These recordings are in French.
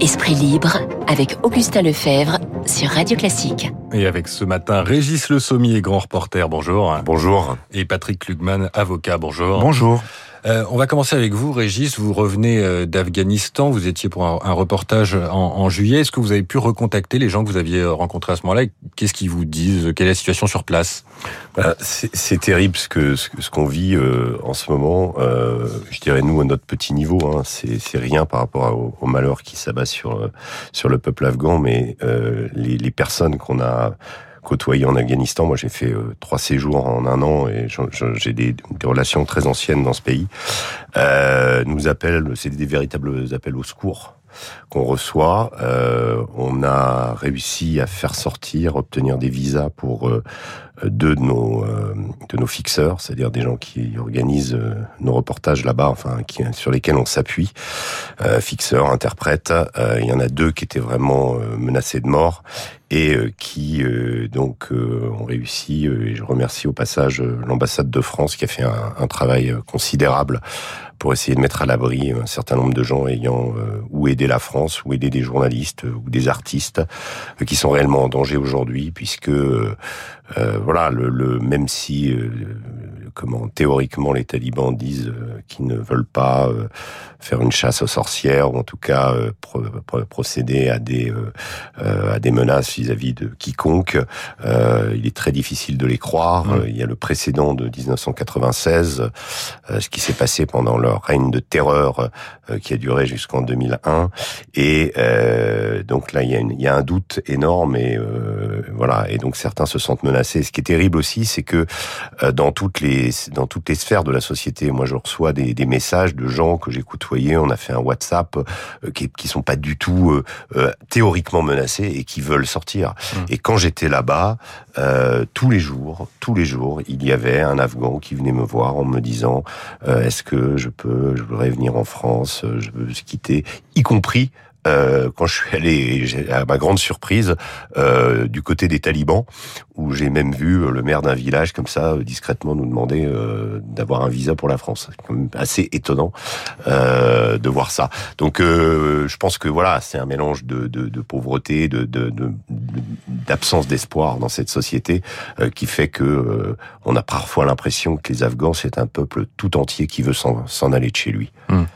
Esprit libre avec Augustin Lefebvre sur Radio Classique. Et avec ce matin, Régis Le Sommier, grand reporter, bonjour. Bonjour. Et Patrick Klugman, avocat, bonjour. Bonjour. Euh, on va commencer avec vous, Régis. Vous revenez euh, d'Afghanistan. Vous étiez pour un, reportage en, juillet. Est-ce que vous avez pu recontacter les gens que vous aviez euh, rencontrés à ce moment-là? Qu'est-ce qu'ils vous disent? Quelle est la situation sur place? Bah, C'est terrible ce ce qu'on vit en ce moment. Je dirais nous à notre petit niveau, hein, c'est rien par rapport au, malheur qui s'abat sur sur le peuple afghan, mais les personnes qu'on a côtoyé en Afghanistan. Moi, j'ai fait euh, trois séjours en un an et j'ai des, relations très anciennes dans ce pays. Euh, nous appellent, c'est des véritables appels au secours qu'on reçoit. Euh, on a réussi à faire sortir, obtenir des visas pour deux de nos de nos fixeurs, c'est-à-dire des gens qui organisent nos reportages là-bas, enfin sur lesquels on s'appuie, fixeurs, interprètes. il y en a deux qui étaient vraiment menacés de mort et qui donc ont réussi. et je remercie au passage l'ambassade de France qui a fait un, un travail considérable pour essayer de mettre à l'abri un certain nombre de gens ayant ou aidé la France, ou aider des journalistes ou des artistes qui sont réellement en danger aujourd'hui, puisque voilà, le, le, même si comment théoriquement les talibans disent euh, qu'ils ne veulent pas euh, faire une chasse aux sorcières ou en tout cas euh, procéder à des à des menaces vis-à-vis de quiconque. il est très difficile de les croire. Mmh. Il y a le précédent de 1996, ce qui s'est passé pendant leur règne de terreur qui a duré jusqu'en 2001. Et donc là, il y, a une, il y a un doute énorme et voilà. Et donc certains se sentent menacés. Ce qui est terrible aussi, c'est que dans toutes les dans toutes les sphères de la société. Moi, je reçois des, des messages de gens que j'ai côtoyés. On a fait un WhatsApp euh, qui, qui sont pas du tout euh, euh théoriquement menacés et qui veulent sortir. Mmh. Et quand j'étais là-bas, euh, tous les jours, tous les jours, il y avait un Afghan qui venait me voir en me disant euh, Est-ce que je peux, je voudrais venir en France, je veux quitter, y compris euh, quand je suis allé, à ma grande surprise, euh, du côté des talibans, où j'ai même vu le maire d'un village comme ça discrètement nous demander euh, d'avoir un visa pour la France. C'est quand même assez étonnant euh, de voir ça. Donc, euh, je pense que voilà, c'est un mélange de, de, de pauvreté, de, d'absence d'espoir dans cette société euh, qui fait que on a parfois l'impression que les Afghans c'est un peuple tout entier qui veut s'en aller de chez lui. Hum.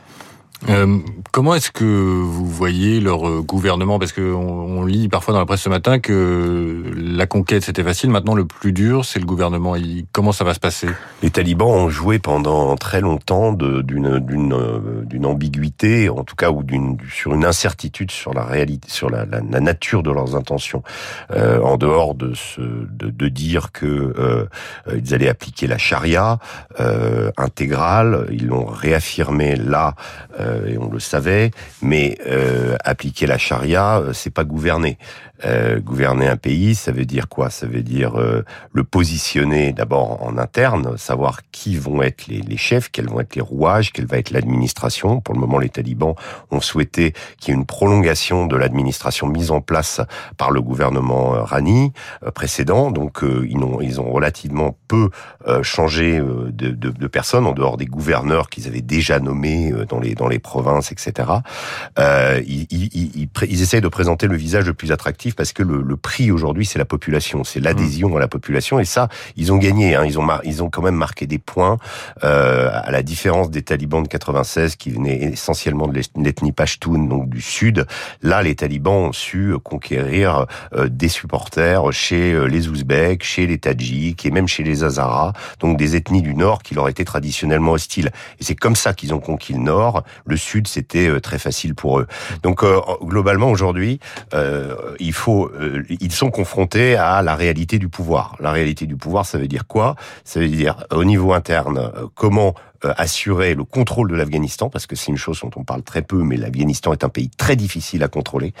Euh, comment est-ce que vous voyez leur euh, gouvernement? Parce qu'on on lit parfois dans la presse ce matin que la conquête c'était facile, maintenant le plus dur c'est le gouvernement. comment ça va se passer? Les talibans ont joué pendant très longtemps euh, d'une ambiguïté, en tout cas ou d'une sur une incertitude sur la réalité, sur la, nature de leurs intentions, en dehors de ce de, dire que euh, ils allaient appliquer la charia intégrale. Ils l'ont réaffirmé là. Euh, et on le savait, mais euh, appliquer la charia, euh, c'est pas gouverner. Euh, gouverner un pays, ça veut dire quoi? Ça veut dire euh, le positionner d'abord en interne, savoir qui vont être les, les, chefs, quels vont être les rouages, quelle va être l'administration. Pour le moment, les talibans ont souhaité qu'il y ait une prolongation de l'administration mise en place par le gouvernement Rani précédent. Donc, ils, ont, ils ont relativement peu changé de, de, de, personnes en dehors des gouverneurs qu'ils avaient déjà nommés dans les dans les provinces, etc. Euh, ils, ils, ils, ils, essayent de présenter le visage le plus attractif parce que le, le prix aujourd'hui, c'est la population, c'est l'adhésion mmh. à la population. Et ça, ils ont gagné. Hein, ils ont ils ont quand même marqué des points euh, à la différence des talibans de 96 qui venaient essentiellement de l'ethnie Pashtun, donc du sud. Là, les talibans ont su conquérir euh, des supporters chez euh, les Ouzbeks, chez les Tadjiks et même chez les Hazaras, donc des ethnies du nord qui leur étaient traditionnellement hostiles. Et c'est comme ça qu'ils ont conquis le nord. Le sud, c'était euh, très facile pour eux. Donc euh, globalement, aujourd'hui, euh, il faut, euh, ils sont confrontés à la réalité du pouvoir. La réalité du pouvoir, ça veut dire quoi? Ça veut dire au niveau interne, comment euh, assurer le contrôle de l'Afghanistan, parce que c'est une chose dont on parle très peu, mais l'Afghanistan est un pays très difficile à contrôler,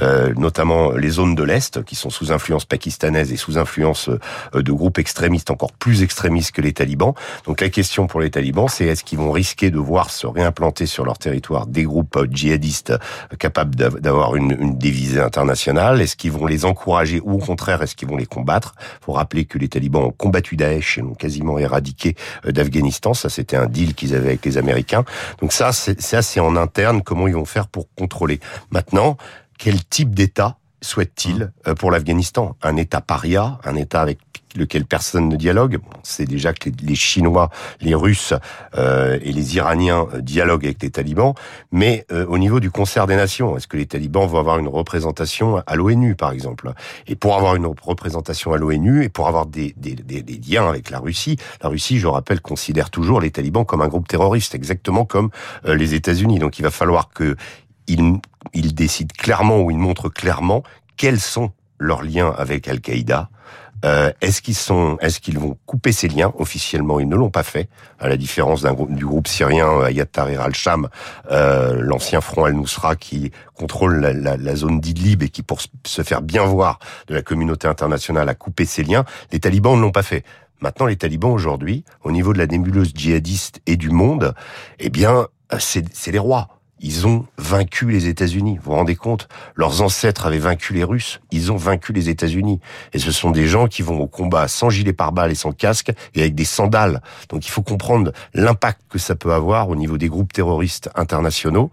euh, notamment les zones de l'Est, qui sont sous influence pakistanaise et sous influence euh, de groupes extrémistes encore plus extrémistes que les talibans. Donc la question pour les talibans, c'est est-ce qu'ils vont risquer de voir se réimplanter sur leur territoire des groupes djihadistes capables d'avoir une, une dévisée internationale? Est-ce qu'ils vont les encourager ou au contraire, est-ce qu'ils vont les combattre? Faut rappeler que les talibans ont combattu Daesh et l'ont quasiment éradiqué d'Afghanistan. Ça, c'était un deal qu'ils avaient avec les Américains. Donc ça, c'est ça, c'est en interne comment ils vont faire pour contrôler. Maintenant, quel type d'État souhaite-t-il euh, pour l'Afghanistan? Un État paria, un État avec lequel personne ne dialogue? C'est déjà que les, Chinois, les Russes euh, et les Iraniens euh, dialoguent avec les talibans, mais euh, au niveau du concert des nations, est-ce que les talibans vont avoir une représentation à l'ONU, par exemple? Et pour avoir une représentation à l'ONU et pour avoir des, des, des, des, liens avec la Russie, la Russie, je rappelle, considère toujours les talibans comme un groupe terroriste, exactement comme les États-Unis. Donc il va falloir que ils, ils décident clairement ou ils montrent clairement quels sont leurs liens avec Al-Qaïda, euh, est-ce qu'ils sont, est-ce qu'ils vont couper ces liens officiellement? Ils ne l'ont pas fait, à la différence d'un du groupe syrien euh, Ayat Tahrir al-Sham, euh, l'ancien front al-Nusra qui contrôle la, la, la zone d'Idlib et qui, pour se faire bien voir de la communauté internationale, a coupé ses liens. Les talibans ne l'ont pas fait. Maintenant, les talibans aujourd'hui, au niveau de la nébuleuse djihadiste et du monde, eh bien, c'est les rois. Ils ont vaincu les États-Unis. Vous vous rendez compte? Leurs ancêtres avaient vaincu les Russes. Ils ont vaincu les États-Unis. Et ce sont des gens qui vont au combat sans gilet pare-balles et sans casque et avec des sandales. Donc il faut comprendre l'impact que ça peut avoir au niveau des groupes terroristes internationaux.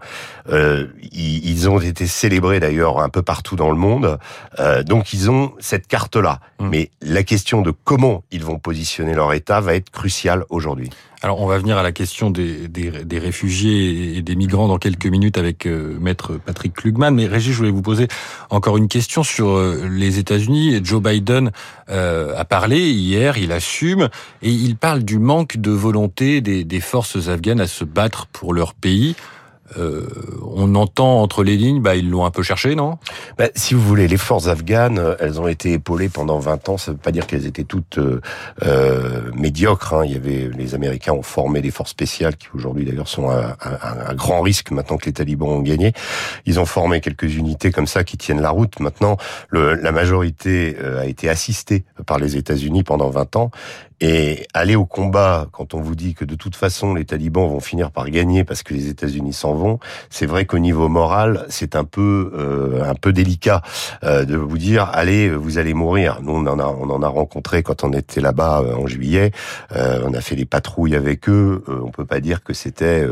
Euh, ils, ont été célébrés d'ailleurs un peu partout dans le monde. Euh, donc ils ont cette carte-là. Mmh. Mais la question de comment ils vont positionner leur État va être cruciale aujourd'hui. Alors, on va venir à la question des, des, des, réfugiés et des migrants dans quelques minutes avec euh, maître Patrick Klugman. Mais Régis, je voulais vous poser encore une question sur euh, les États-Unis. Joe Biden euh, a parlé hier, il assume et il parle du manque de volonté des, des forces afghanes à se battre pour leur pays. Euh, on entend entre les lignes, bah, ils l'ont un peu cherché, non? Bah, Si vous voulez, les forces afghanes, euh, elles ont été épaulées pendant 20 ans. Ça ne veut pas dire qu'elles étaient toutes euh, euh, médiocres. Hein. Il y avait les Américains ont formé des forces spéciales qui aujourd'hui d'ailleurs sont à, un grand risque maintenant que les talibans ont gagné. Ils ont formé quelques unités comme ça qui tiennent la route. Maintenant, le, la majorité a été assistée par les États-Unis pendant 20 ans et aller au combat, quand on vous dit que de toute façon les talibans vont finir par gagner parce que les États-Unis s'en vont, c'est vrai qu'au niveau moral, c'est un peu euh, un peu délicat euh, de vous dire allez, vous allez mourir. Nous on en a on en a rencontré quand on était là-bas euh, en juillet. on a fait des patrouilles avec eux. on peut pas dire que c'était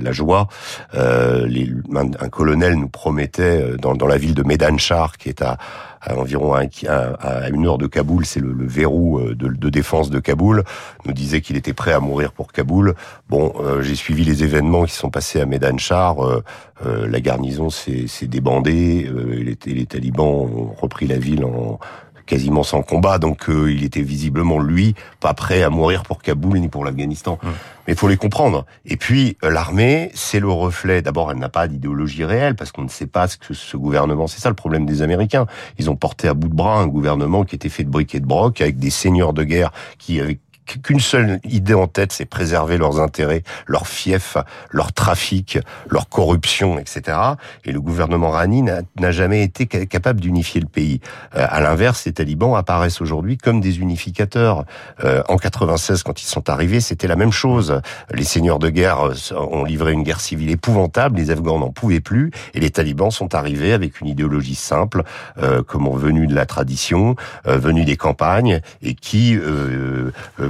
la joie. Les, un, colonel nous promettait dans, dans la ville de Medanchar, qui est à à environ à, à, une heure de Kaboul, c'est le, le, verrou euh, de, de, défense de Kaboul, nous disait qu'il était prêt à mourir pour Kaboul. Bon, euh, j'ai suivi les événements qui sont passés à Medanchar. Euh, euh la garnison s'est débandée, les, les, talibans ont repris la ville en quasiment sans combat, donc euh, il était visiblement lui pas prêt à mourir pour Kaboul ni pour l'Afghanistan. Mais il faut les comprendre. Et puis euh, l'armée, c'est le reflet. D'abord, elle n'a pas d'idéologie réelle parce qu'on ne sait pas ce que ce gouvernement. C'est ça le problème des Américains. Ils ont porté à bout de bras un gouvernement qui était fait de briques et de broc avec des seigneurs de guerre qui avec qu'une seule idée en tête, c'est préserver leurs intérêts, leurs fiefs, leur trafic, leur corruption, etc. Et le gouvernement Rani n'a jamais été capable d'unifier le pays. Euh, à l'inverse, les talibans apparaissent aujourd'hui comme des unificateurs. Euh, en 96, quand ils sont arrivés, c'était la même chose. Les seigneurs de guerre euh, ont livré une guerre civile épouvantable, les Afghans n'en pouvaient plus, et les talibans sont arrivés avec une idéologie simple, euh, comme venue de la tradition, euh, venue des campagnes, et qui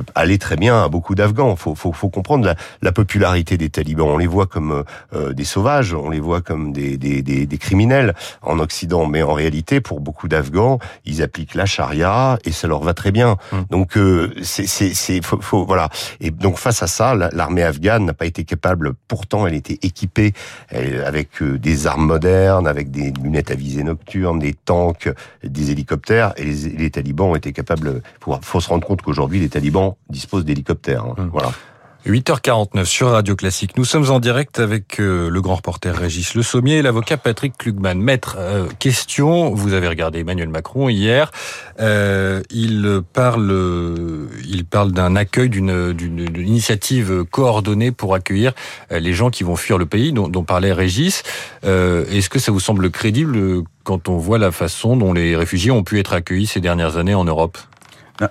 euh, aller très bien à beaucoup d'Afghans. Faut, faut, faut comprendre la, la, popularité des talibans. On les voit comme euh, des sauvages, on les voit comme des, des, des, des, criminels en Occident, mais en réalité, pour beaucoup d'Afghans, ils appliquent la charia et ça leur va très bien. Hum. Donc, euh, c'est, c'est, faut, faut, voilà. Et donc face à ça, l'armée afghane n'a pas été capable. Pourtant, elle était équipée avec euh, des armes modernes, avec des lunettes à visée nocturne, des tanks, des hélicoptères, et les, les talibans ont été capables. Il faut se rendre compte qu'aujourd'hui, les talibans dispose d'hélicoptères. Hein. Hum. Voilà. 8h49 sur Radio Classique. Nous sommes en direct avec euh, le grand reporter Régis Le Sommier et l'avocat Patrick Klugman. Maître, euh, question, vous avez regardé Emmanuel Macron hier. Euh, il parle, il parle d'un accueil, d'une, d'une, initiative coordonnée pour accueillir les gens qui vont fuir le pays, dont, dont parlait Régis. Est-ce que ça vous semble crédible quand on voit la façon dont les réfugiés ont pu être accueillis ces dernières années en Europe?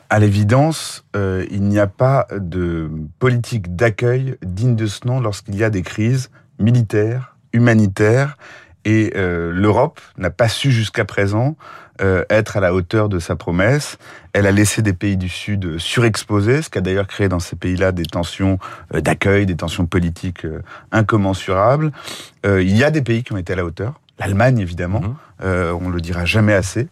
À l'évidence, euh, il n'y a pas de politique d'accueil digne de ce nom lorsqu'il y a des crises militaires, humanitaires Et l'Europe n'a pas su jusqu'à présent être à la hauteur de sa promesse. Elle a laissé des pays du Sud surexposés, ce qui a d'ailleurs créé dans ces pays-là des tensions d'accueil, des tensions politiques incommensurables. il y a des pays qui ont été à la hauteur. L'Allemagne, évidemment, mmh. on le dira jamais assez.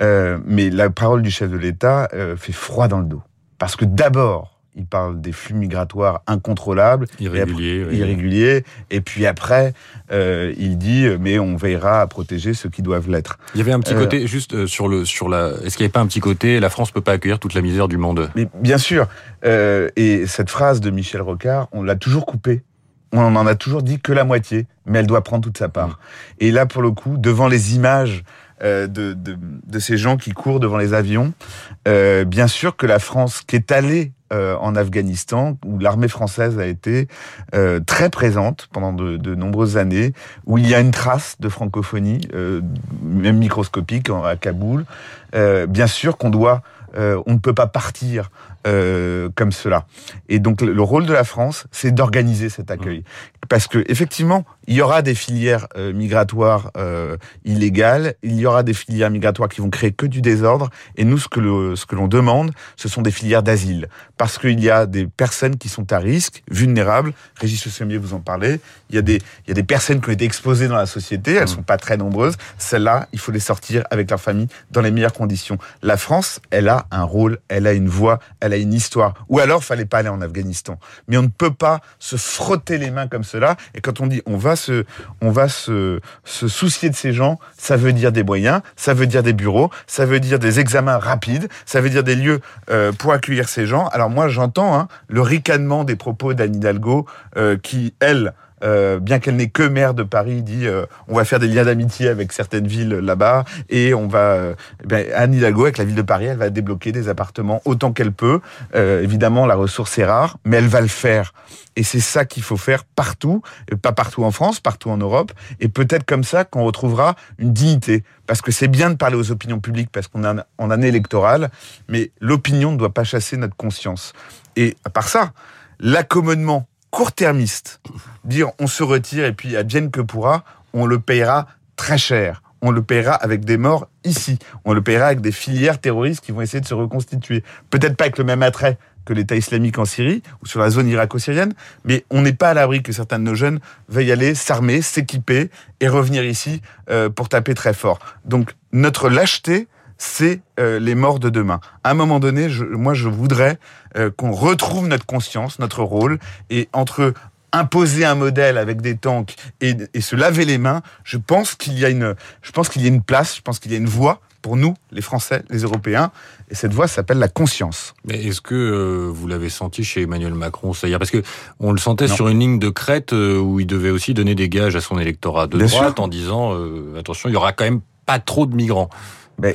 Euh, mais la parole du chef de l'État euh, fait froid dans le dos. Parce que d'abord, il parle des flux migratoires incontrôlables, irréguliers, et irréguliers, et puis après, euh, il dit mais on veillera à protéger ceux qui doivent l'être. Il y avait un petit côté juste sur le sur la. Est-ce qu'il n'y avait pas un petit côté la France peut pas accueillir toute la misère du monde? Mais bien sûr. et cette phrase de Michel Rocard, on l'a toujours coupée. On en a toujours dit que la moitié, mais elle doit prendre toute sa part. Mmh. Et là, pour le coup, devant les images euh, de, de, de, ces gens qui courent devant les avions. Euh, bien sûr que la France, qui est allée euh, en Afghanistan, où l'armée française a été euh, très présente pendant de, de, nombreuses années, où il y a une trace de francophonie, euh, même microscopique, à Kaboul. bien sûr qu'on doit, on ne peut pas partir euh, comme cela. Et donc le rôle de la France, c'est d'organiser cet accueil, mmh. parce que effectivement, il y aura des filières euh, migratoires euh, illégales, il y aura des filières migratoires qui vont créer que du désordre. Et nous, ce que le, ce que l'on demande, ce sont des filières d'asile, parce qu'il y a des personnes qui sont à risque, vulnérables. Régis Sommier vous en parlez. Il y a des il y a des personnes qui ont été exposées dans la société. Elles mmh. sont pas très nombreuses. Celles-là, il faut les sortir avec leur famille dans les meilleures conditions. La France, elle a un rôle, elle a une voix, elle a une histoire. Ou alors, fallait pas aller en Afghanistan. Mais on ne peut pas se frotter les mains comme cela. Et quand on dit on va se, on va se, se soucier de ces gens, ça veut dire des moyens, ça veut dire des bureaux, ça veut dire des examens rapides, ça veut dire des lieux euh, pour accueillir ces gens. Alors moi, j'entends hein, le ricanement des propos d'Anne Hidalgo, euh, qui elle euh, bien qu'elle n'ait que maire de Paris, dit euh, on va faire des liens d'amitié avec certaines villes là-bas et on va, euh, ben, Anne Hidalgo avec la ville de Paris, elle va débloquer des appartements autant qu'elle peut. évidemment, la ressource est rare, mais elle va le faire. Et c'est ça qu'il faut faire partout, pas partout en France, partout en Europe, et peut-être comme ça qu'on retrouvera une dignité. Parce que c'est bien de parler aux opinions publiques parce qu'on est en année électorale, mais l'opinion ne doit pas chasser notre conscience. Et à part ça, l'accommodement court-termiste, dire on se retire et puis advienne que pourra, on le payera très cher. On le payera avec des morts ici. On le payera avec des filières terroristes qui vont essayer de se reconstituer. Peut-être pas avec le même attrait que l'État islamique en Syrie ou sur la zone irako-syrienne, mais on n'est pas à l'abri que certains de nos jeunes veuillent aller s'armer, s'équiper et revenir ici euh, pour taper très fort. Donc notre lâcheté, c'est euh, les morts de demain. À un moment donné, je, moi, je voudrais euh, qu'on retrouve notre conscience, notre rôle, et entre imposer un modèle avec des tanks et, et se laver les mains, je pense qu'il y a une, je pense qu'il y a une place, je pense qu'il y a une voie pour nous, les Français, les Européens, et cette voie s'appelle la conscience. Mais est-ce que euh, vous l'avez senti chez Emmanuel Macron, c'est-à-dire parce que on le sentait sur une ligne de crête où il devait aussi donner des gages à son électorat de droite en disant attention, il y aura quand même pas trop de migrants. Ben,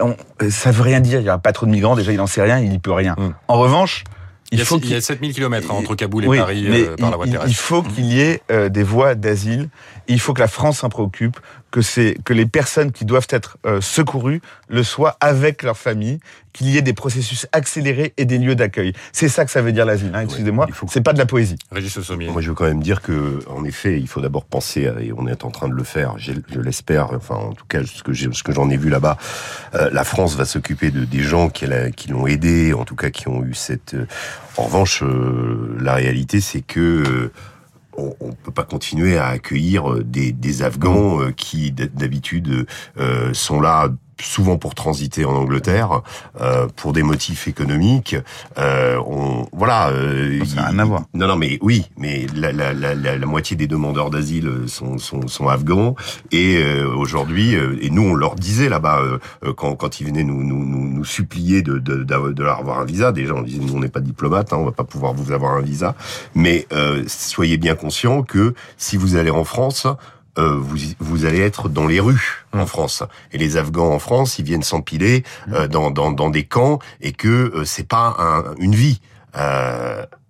on, ça veut rien dire. Il n'y a pas trop de migrants. Déjà, il n'en sait rien. Il n'y peut rien. Hum. En revanche, il, faut qu'il y a 7000 km entre Kaboul et Paris euh, par la voie terrestre. Il faut qu'il y ait euh, des voies d'asile. Il faut que la France s'en préoccupe que c'est que les personnes qui doivent être euh, secourues le soient avec leur famille, qu'il y ait des processus accélérés et des lieux d'accueil. C'est ça que ça veut dire l'asile. Hein, Excusez-moi, faut... c'est pas de la poésie. Régis Sommier. Moi, je veux quand même dire que, en effet, il faut d'abord penser, à, et on est en train de le faire. Je l'espère. Enfin, en tout cas, ce que j'en ai vu là-bas, euh, la France va s'occuper de des gens qui, qui l'ont aidé, en tout cas, qui ont eu cette. Euh, en revanche, la réalité, c'est que on, ne peut pas continuer à accueillir euh, des, des Afghans euh, qui d'habitude euh, sont là souvent pour transiter en Angleterre euh, pour des motifs économiques. Euh, on, voilà. Euh, ça n'a rien à voir. Non, non, mais oui, mais la, la, la, la moitié des demandeurs d'asile sont, sont, sont, afghans et euh, aujourd'hui, euh, et nous on leur disait là-bas euh, quand, quand ils venaient nous, nous, nous, nous supplier de, de, de, leur avoir un visa. Déjà, on disait nous on n'est pas diplomate, hein, on va pas pouvoir vous avoir un visa, mais soyez bien conscients que si vous allez en France euh, vous, vous allez être dans les rues en mmh. France. Et les Afghans en France, ils viennent s'empiler euh, mmh. dans, dans, dans, des camps et que euh, c'est pas un, une vie.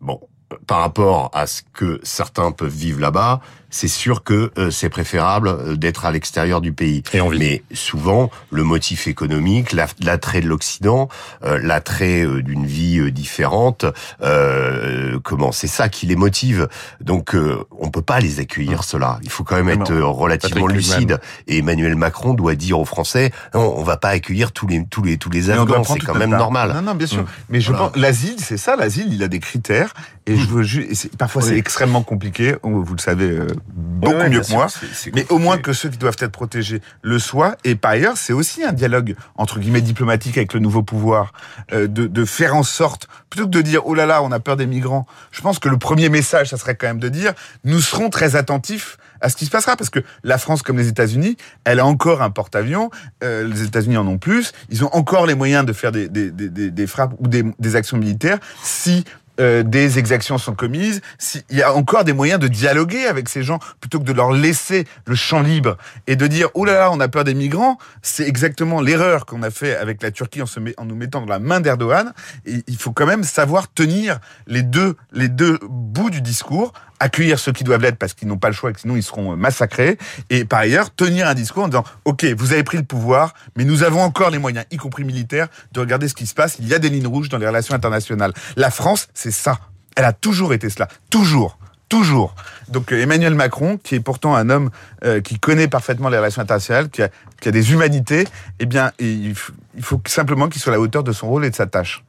bon, par rapport à ce que certains peuvent vivre là-bas, c'est sûr que euh, c'est préférable euh, d'être à l'extérieur du pays. Et on. Mais souvent, le motif économique, la- l'attrait de l'Occident, euh, l'attrait euh, d'une vie euh, différente, euh, comment c'est ça qui les motive. Donc, euh, on peut pas les accueillir cela. Il faut quand même être relativement Patrick Lugman. lucide. Et Emmanuel Macron doit dire aux Français non, on va pas accueillir tous les tous les tous les Afghans. C'est quand même normal. Non, non, bien sûr. Mm. Mais je Voilà. pense, l'asile, c'est ça, l'asile, il a des critères. Et je veux juste, parfois c'est extrêmement compliqué. Vous le savez euh, beaucoup Ouais, ouais, mieux que moi. Mais au moins que ceux qui doivent être protégés le soient. Et par ailleurs, c'est aussi un dialogue entre guillemets diplomatique avec le nouveau pouvoir, euh, de, de faire en sorte, plutôt que de dire oh là là, on a peur des migrants. Je pense que le premier message, ça serait quand même de dire nous serons très attentifs à ce qui se passera parce que la France comme les États-Unis, elle a encore un porte-avions. euh, les États-Unis en ont plus. Ils ont encore les moyens de faire des, des, des, frappes ou des, des actions militaires si euh, des exactions sont commises, s'il y a encore des moyens de dialoguer avec ces gens plutôt que de leur laisser le champ libre et de dire oh là là on a peur des migrants, c'est exactement l'erreur qu'on a fait avec la Turquie en, se met, en nous mettant dans la main d'Erdogan. Il faut quand même savoir tenir les deux les deux bouts du discours, accueillir ceux qui doivent l'être parce qu'ils n'ont pas le choix, et que sinon ils seront massacrés, et par ailleurs tenir un discours en disant ok vous avez pris le pouvoir, mais nous avons encore les moyens, y compris militaires, de regarder ce qui se passe. Il y a des lignes rouges dans les relations internationales. La France, c'est ça. Elle a toujours été cela, toujours. Toujours. Donc euh, Emmanuel Macron, qui est pourtant un homme euh, qui connaît parfaitement les relations internationales, qui a, qui a des humanités, eh bien, il, il faut simplement qu'il soit à la hauteur de son rôle et de sa tâche,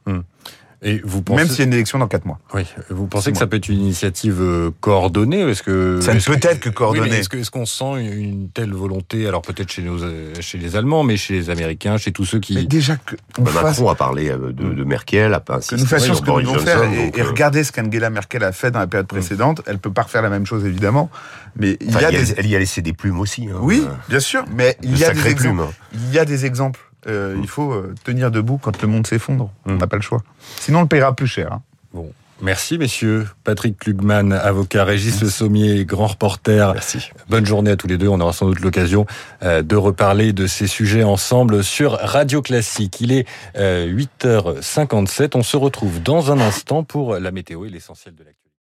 Et vous pensez, même s'il y a une élection dans quatre mois. oui, vous pensez que ça peut être une initiative euh, coordonnée Est-ce que Ça ne est-ce peut être que coordonné. Oui, mais est-ce que- est-ce qu'on sent une, telle volonté Alors peut-être chez nos, euh, chez les Allemands, mais chez les Américains, chez tous ceux qui. Mais déjà que Bah, fasse- Macron a parlé euh, de, de Merkel, a pas que nous fassions ce que nous devons faire et, et regardez ce qu'Angela Merkel a fait dans la période précédente. Elle peut pas refaire la même chose évidemment, mais il enfin, y a il y a- des elle y a laissé des plumes aussi. hein, oui, bien sûr, mais il de y a des exemples. plumes. Il y a des exemples. Euh, Il faut euh, tenir debout quand le monde s'effondre. On Mm. n'a pas le choix. Sinon, on le paiera plus cher. hein. Bon. Merci messieurs. Patrick Klugman, avocat, Régis Le Sommier, grand reporter. Merci. Bonne journée à tous les deux. On aura sans doute l'occasion euh, de reparler de ces sujets ensemble sur Radio Classique. Il est euh, 8h57. On se retrouve dans un instant pour la météo et l'essentiel de l'actualité.